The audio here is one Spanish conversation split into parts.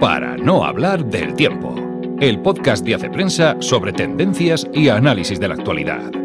Para no hablar del tiempo, el podcast de Hace Prensa sobre tendencias y análisis de la actualidad.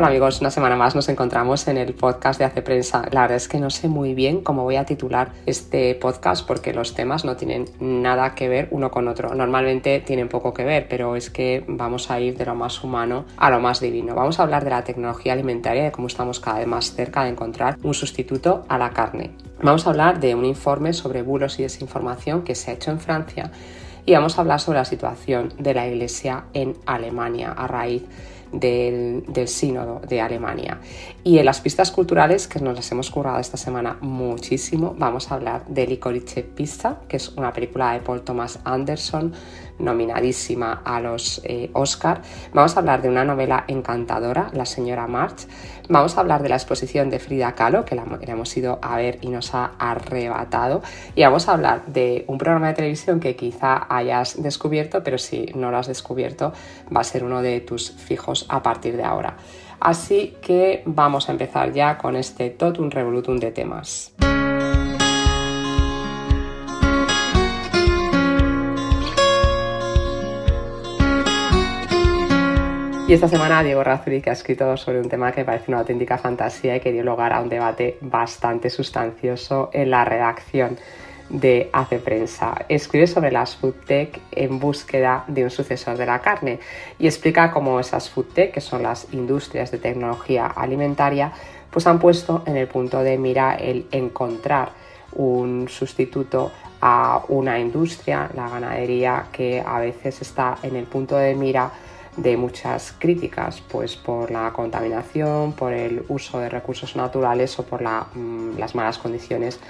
Hola amigos, una semana más nos encontramos en el podcast de Hace Prensa. La verdad es que no sé muy bien cómo voy a titular este podcast porque los temas no tienen nada que ver uno con otro. Normalmente tienen poco que ver, pero es que vamos a ir de lo más humano a lo más divino. Vamos a hablar de la tecnología alimentaria y de cómo estamos cada vez más cerca de encontrar un sustituto a la carne. Vamos a hablar de un informe sobre bulos y desinformación que se ha hecho en Francia y vamos a hablar sobre la situación de la Iglesia en Alemania a raíz del, sínodo de Alemania. Y en las pistas culturales, que nos las hemos currado esta semana muchísimo, vamos a hablar de Licorice Pizza, que es una película de Paul Thomas Anderson, nominadísima a los eh. Vamos a hablar de una novela encantadora, La señora March. Vamos a hablar de la exposición de Frida Kahlo, que la, hemos ido a ver y nos ha arrebatado. Y vamos a hablar de un programa de televisión que quizá hayas descubierto, pero si no lo has descubierto, va a ser uno de tus fijos a partir de ahora. Así que vamos a empezar ya con este totum revolutum de temas. Y esta semana Diego Razuri, que ha escrito sobre un tema que parece una auténtica fantasía y que dio lugar a un debate bastante sustancioso en la redacción de Hace Prensa. Escribe sobre las food tech en búsqueda de un sucesor de la carne y explica cómo esas food tech, que son las industrias de tecnología alimentaria, pues han puesto en el punto de mira el encontrar un sustituto a una industria, la ganadería, que a veces está en el punto de mira de muchas críticas, pues por la contaminación, por el uso de recursos naturales o por mm, las malas condiciones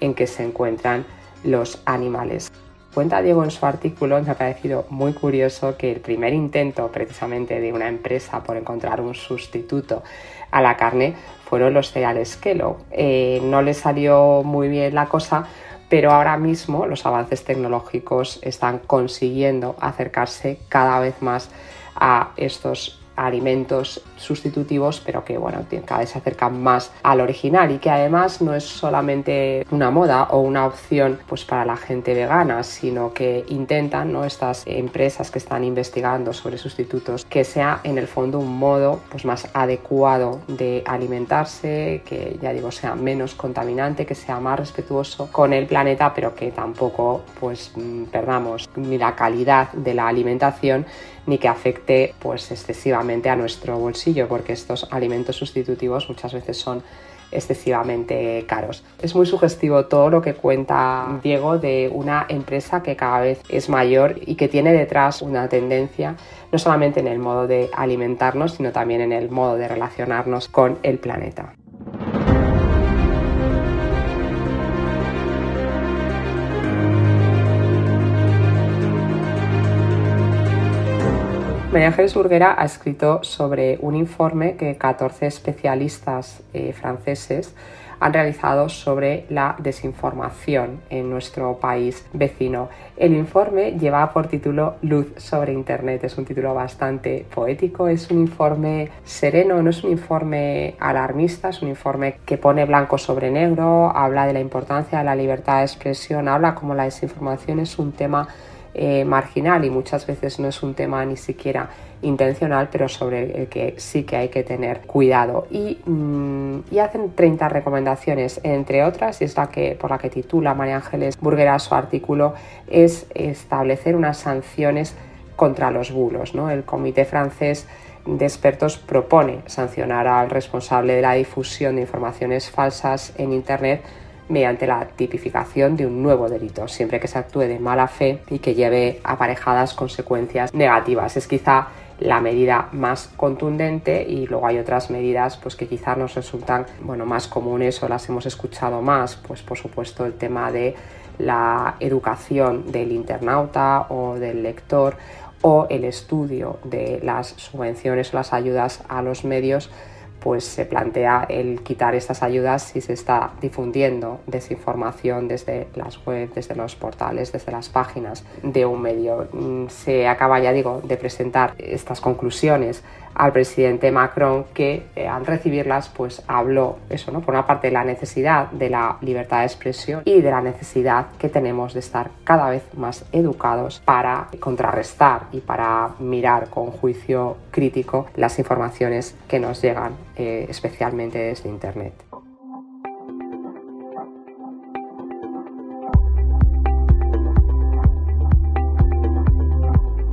en que se encuentran los animales. Cuenta Diego en su artículo, me ha parecido muy curioso que el primer intento precisamente de una empresa por encontrar un sustituto a la carne fueron los cereales Kellogg. Eh, no le salió muy bien la cosa, pero ahora mismo los avances tecnológicos están consiguiendo acercarse cada vez más a estos alimentos sustitutivos, pero que bueno, cada vez se acercan más al original y que además no es solamente una moda o una opción pues para la gente vegana, sino que intentan ¿no? estas empresas que están investigando sobre sustitutos que sea en el fondo un modo pues más adecuado de alimentarse, que ya digo sea menos contaminante, que sea más respetuoso con el planeta, pero que tampoco pues mm, perdamos ni la calidad de la alimentación ni que afecte pues excesivamente a nuestro bolsillo porque estos alimentos sustitutivos muchas veces son excesivamente caros. Es muy sugestivo todo lo que cuenta Diego de una empresa que cada vez es mayor y que tiene detrás una tendencia no solamente en el modo de alimentarnos, sino también en el modo de relacionarnos con el planeta. María Ángeles Burguera ha escrito sobre un informe que 14 especialistas eh, franceses han realizado sobre la desinformación en nuestro país vecino. El informe lleva por título Luz sobre Internet. Es un título bastante poético, es un informe sereno, no es un informe alarmista, es un informe que pone blanco sobre negro, habla de la importancia de la libertad de expresión, habla como la desinformación es un tema eh, marginal y muchas veces no es un tema ni siquiera intencional, pero sobre el que sí que hay que tener cuidado. Y, mm, hacen 30 recomendaciones, entre otras, y es la que, por la que titula María Ángeles Burguera su artículo, es establecer unas sanciones contra los bulos. ¿no? El Comité francés de expertos propone sancionar al responsable de la difusión de informaciones falsas en Internet mediante la tipificación de un nuevo delito, siempre que se actúe de mala fe y que lleve aparejadas consecuencias negativas. Es quizá la medida más contundente y luego hay otras medidas pues que quizá nos resultan bueno más comunes o las hemos escuchado más pues por supuesto el tema de la educación del internauta o del lector o el estudio de las subvenciones o las ayudas a los medios pues se plantea el quitar estas ayudas si se está difundiendo desinformación desde las webs, desde los portales, desde las páginas de un medio. Mm, se acaba, ya digo, de presentar estas conclusiones al presidente Macron que eh, al recibirlas pues habló eso, ¿no? Por una parte de la necesidad de la libertad de expresión y de la necesidad que tenemos de estar cada vez más educados para contrarrestar y para mirar con juicio crítico las informaciones que nos llegan eh, especialmente desde Internet.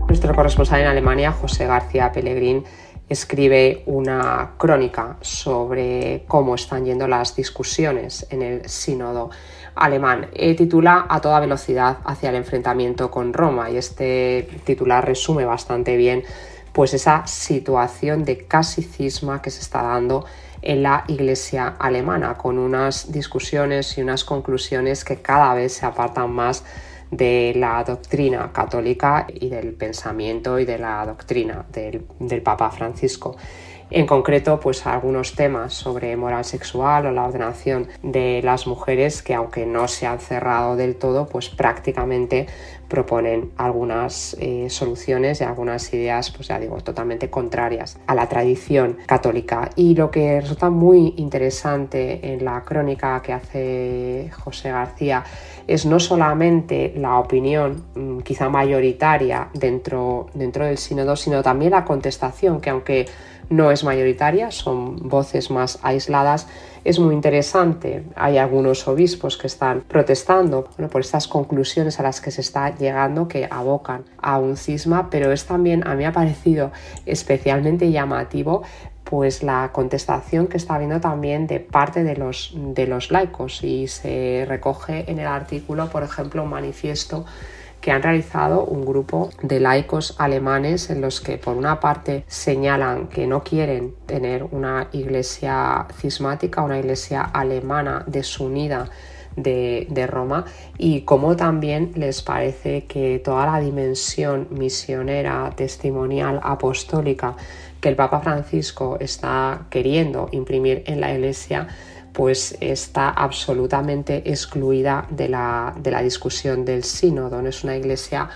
Nuestro corresponsal en Alemania, José García Pellegrín, escribe una crónica sobre cómo están yendo las discusiones en el sínodo alemán. Eh, titula A toda velocidad hacia el enfrentamiento con Roma y este titular resume bastante bien pues esa situación de casi cisma que se está dando en la iglesia alemana con unas discusiones y unas conclusiones que cada vez se apartan más de la doctrina católica y del pensamiento y de la doctrina del, Papa Francisco. En concreto, pues algunos temas sobre moral sexual o la ordenación de las mujeres que aunque no se han cerrado del todo, pues prácticamente proponen algunas eh, soluciones y algunas ideas, pues ya digo, totalmente contrarias a la tradición católica. Y lo que resulta muy interesante en la crónica que hace José García es no solamente la opinión mm, quizá mayoritaria dentro, dentro del sínodo, sino también la contestación, que aunque no es mayoritaria, son voces más aisladas, es muy interesante. Hay algunos obispos que están protestando por estas conclusiones a las que se está llegando que abocan a un cisma, pero es también, a mí ha parecido especialmente llamativo pues la contestación que está habiendo también de parte de los, de los laicos y se recoge en el artículo, por ejemplo, un manifiesto que han realizado un grupo de laicos alemanes en los que por una parte señalan que no quieren tener una iglesia cismática, una iglesia alemana desunida de, de, Roma y como también les parece que toda la dimensión misionera, testimonial, apostólica que el Papa Francisco está queriendo imprimir en la iglesia pues está absolutamente excluida de la, discusión del sínodo. No es una iglesia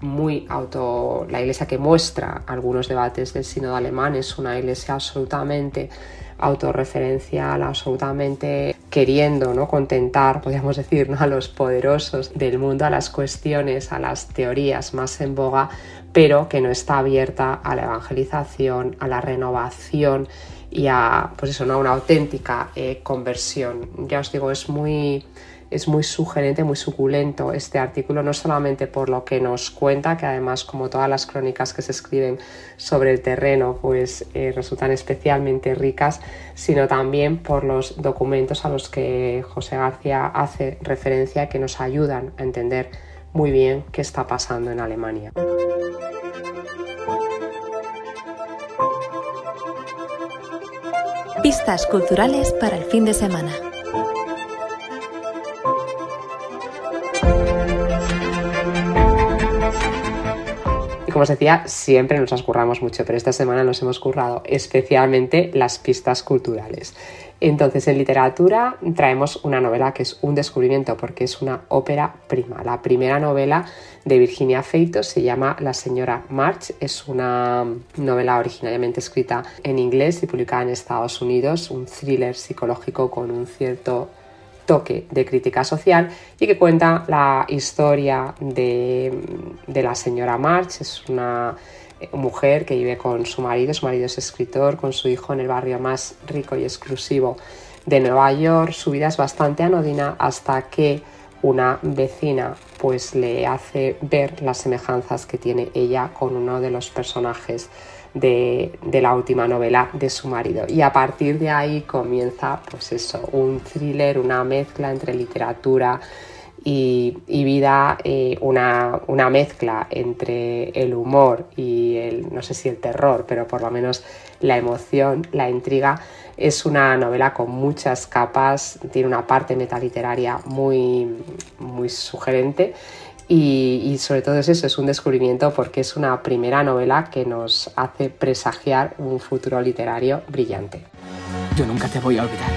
muy auto. La iglesia que muestra algunos debates del sínodo alemán es una iglesia absolutamente autorreferencial, absolutamente queriendo ¿no? contentar, podríamos decir, a los poderosos del mundo, a las cuestiones, a las teorías más en boga, pero que no está abierta a la evangelización, a la renovación y a pues eso, ¿no? una auténtica eh, conversión. Ya os digo, es muy, es muy sugerente, muy suculento este artículo, no solamente por lo que nos cuenta, que además como todas las crónicas que se escriben sobre el terreno, pues eh, resultan especialmente ricas, sino también por los documentos a los que José García hace referencia que nos ayudan a entender muy bien qué está pasando en Alemania. Culturales para el fin de semana. Como os decía, siempre nos las curramos mucho, pero esta semana nos hemos currado especialmente las pistas culturales. Entonces, en literatura traemos una novela que es un descubrimiento porque es una ópera prima. La primera novela de Virginia Feito se llama La señora March. Es una novela originariamente escrita en inglés y publicada en Estados Unidos, un thriller psicológico con un cierto toque de crítica social y que cuenta la historia de, de la señora March. Es una mujer que vive con su marido, su marido es escritor, con su hijo en el barrio más rico y exclusivo de Nueva York. Su vida es bastante anodina hasta que una vecina pues le hace ver las semejanzas que tiene ella con uno de los personajes de, la última novela de su marido. Y a partir de ahí comienza pues eso, un thriller, una mezcla entre literatura, y, vida eh, una, una, mezcla entre el humor y el, no sé si el terror, pero por lo menos la emoción, la intriga. Es una novela con muchas capas, tiene una parte metaliteraria muy, muy sugerente y, y, sobre todo es eso, es un descubrimiento porque es una primera novela que nos hace presagiar un futuro literario brillante. Yo nunca te voy a olvidar.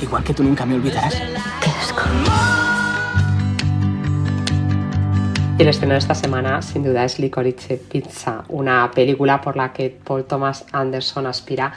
Igual que tú nunca me olvidarás. Qué asco. Y el estreno de esta semana sin duda es Licorice Pizza, una película por la que Paul Thomas Anderson aspira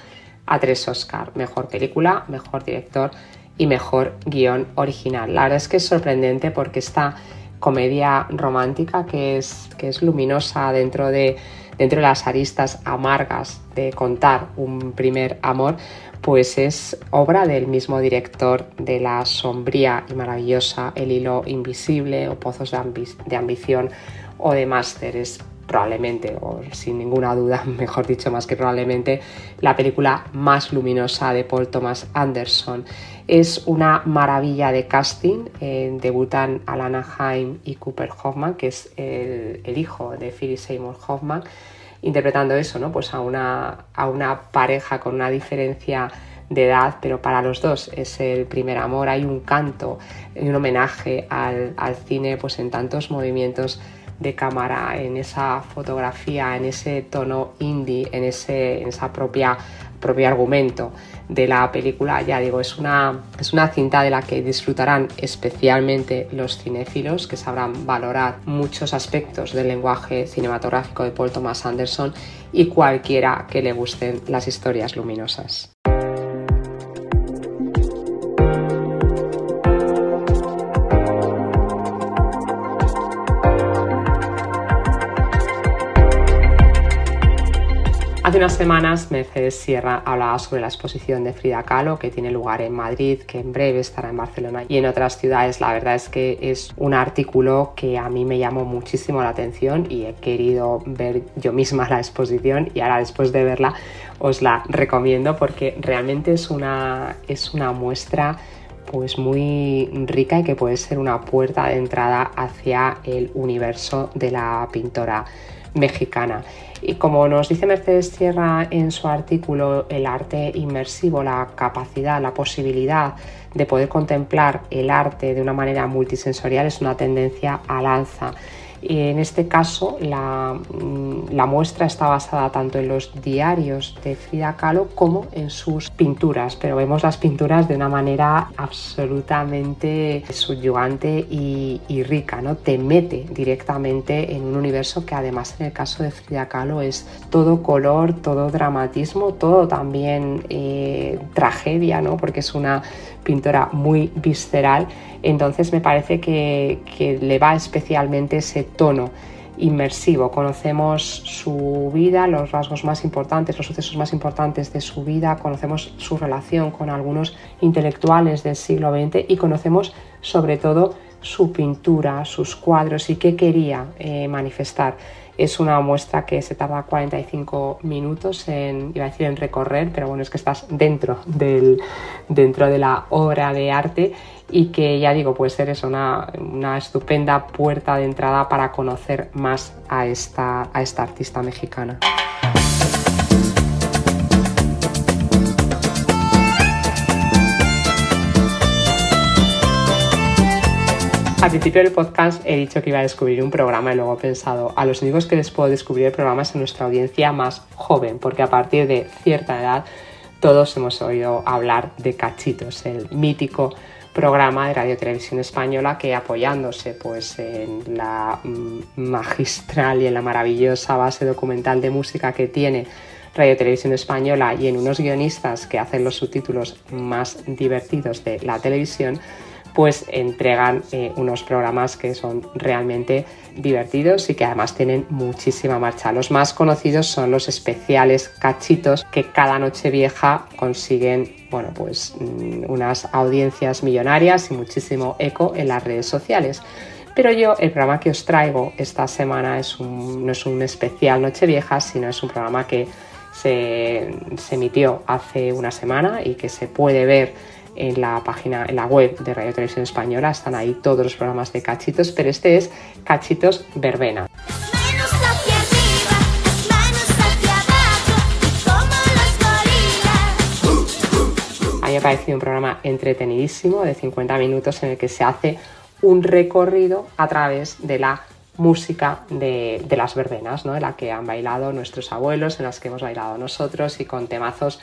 a tres Oscar, mejor película, mejor director y mejor guion original. La verdad es que es sorprendente porque esta comedia romántica que es, que es luminosa dentro de, dentro de las aristas amargas de contar un primer amor, pues es obra del mismo director de la sombría y maravillosa El hilo invisible o Pozos de, ambición o de Másteres probablemente, o sin ninguna duda, mejor dicho, más que probablemente, la película más luminosa de Paul Thomas Anderson. Es una maravilla de casting. Eh, debutan Alana Haim y Cooper Hoffman, que es el, el hijo de Philip Seymour Hoffman interpretando eso, ¿no? Pues a una, a una pareja con una diferencia de edad, pero para los dos es el primer amor. Hay un canto un homenaje al, al, cine pues en tantos movimientos de cámara, en esa fotografía, en ese tono indie, en, ese, en esa propia propio argumento de la película, ya digo, es una, es una cinta de la que disfrutarán especialmente los cinéfilos, que sabrán valorar muchos aspectos del lenguaje cinematográfico de Paul Thomas Anderson y cualquiera que le gusten las historias luminosas. Hace unas semanas Mercedes Sierra hablaba sobre la exposición de Frida Kahlo que tiene lugar en Madrid, que en breve estará en Barcelona y en otras ciudades. La verdad es que es un artículo que a mí me llamó muchísimo la atención y he querido ver yo misma la exposición y ahora después de verla os la recomiendo porque realmente es una, es una muestra pues muy rica y que puede ser una puerta de entrada hacia el universo de la pintora mexicana. Y como nos dice Mercedes Sierra en su artículo, el arte inmersivo, la capacidad, la posibilidad de poder contemplar el arte de una manera multisensorial es una tendencia al alza en este caso, mm, la, muestra está basada tanto en los diarios de Frida Kahlo como en sus pinturas, pero vemos las pinturas de una manera absolutamente subyugante y, rica, ¿no? Te mete directamente en un universo que además en el caso de Frida Kahlo es todo color, todo dramatismo, todo también eh, tragedia, ¿no? Porque es una pintora muy visceral, entonces me parece que, le va especialmente ese tono inmersivo. Conocemos su vida, los rasgos más importantes, los sucesos más importantes de su vida, conocemos su relación con algunos intelectuales del siglo XX y conocemos sobre todo su pintura, sus cuadros y qué quería eh, manifestar. Es una muestra que se tarda 45 minutos en, iba a decir en recorrer, pero bueno, es que estás dentro, del, dentro de la obra de arte y que ya digo, puede ser eso, una, una estupenda puerta de entrada para conocer más a esta, a esta artista mexicana. Al principio del podcast he dicho que iba a descubrir un programa y luego he pensado, a los únicos que les puedo descubrir el programa es a nuestra audiencia más joven, porque a partir de cierta edad todos hemos oído hablar de Cachitos, el mítico programa de Radio Televisión Española que apoyándose pues en la mm, magistral y en la maravillosa base documental de música que tiene Radio Televisión Española y en unos guionistas que hacen los subtítulos más divertidos de la televisión, pues entregan eh, unos programas que son realmente divertidos y que además tienen muchísima marcha. Los más conocidos son los especiales cachitos que cada noche vieja consiguen bueno, pues, mm, unas audiencias millonarias y muchísimo eco en las redes sociales. Pero yo el programa que os traigo esta semana es no es un especial Nochevieja, sino es un programa que se, se emitió hace una semana y que se puede ver en la página, en la web de Radio Televisión Española, están ahí todos los programas de Cachitos, pero este es Cachitos Verbena. A mí me ha parecido un programa entretenidísimo de 50 minutos en el que se hace un recorrido a través de la música de, de las verbenas, ¿no? en la que han bailado nuestros abuelos, en las que hemos bailado nosotros y con temazos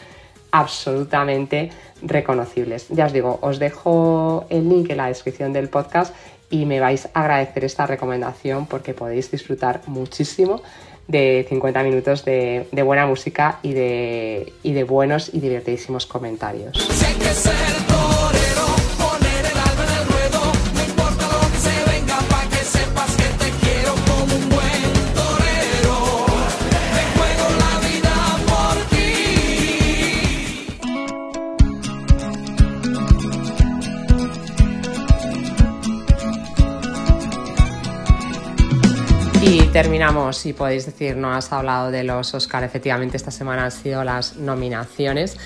absolutamente reconocibles. Ya os digo, os dejo el link en la descripción del podcast y me vais a agradecer esta recomendación porque podéis disfrutar muchísimo de 50 minutos de, buena música y de, y de buenos y divertidísimos comentarios. Terminamos, y podéis decir, no has hablado de los Oscar, efectivamente esta semana han sido las nominaciones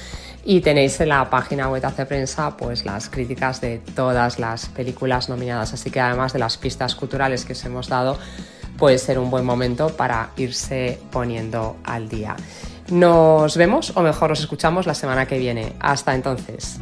y tenéis en la página web de Prensa pues las críticas de todas las películas nominadas, así que además de las pistas culturales que os hemos dado, puede ser un buen momento para irse poniendo al día. Nos vemos o mejor nos escuchamos la semana que viene. Hasta entonces.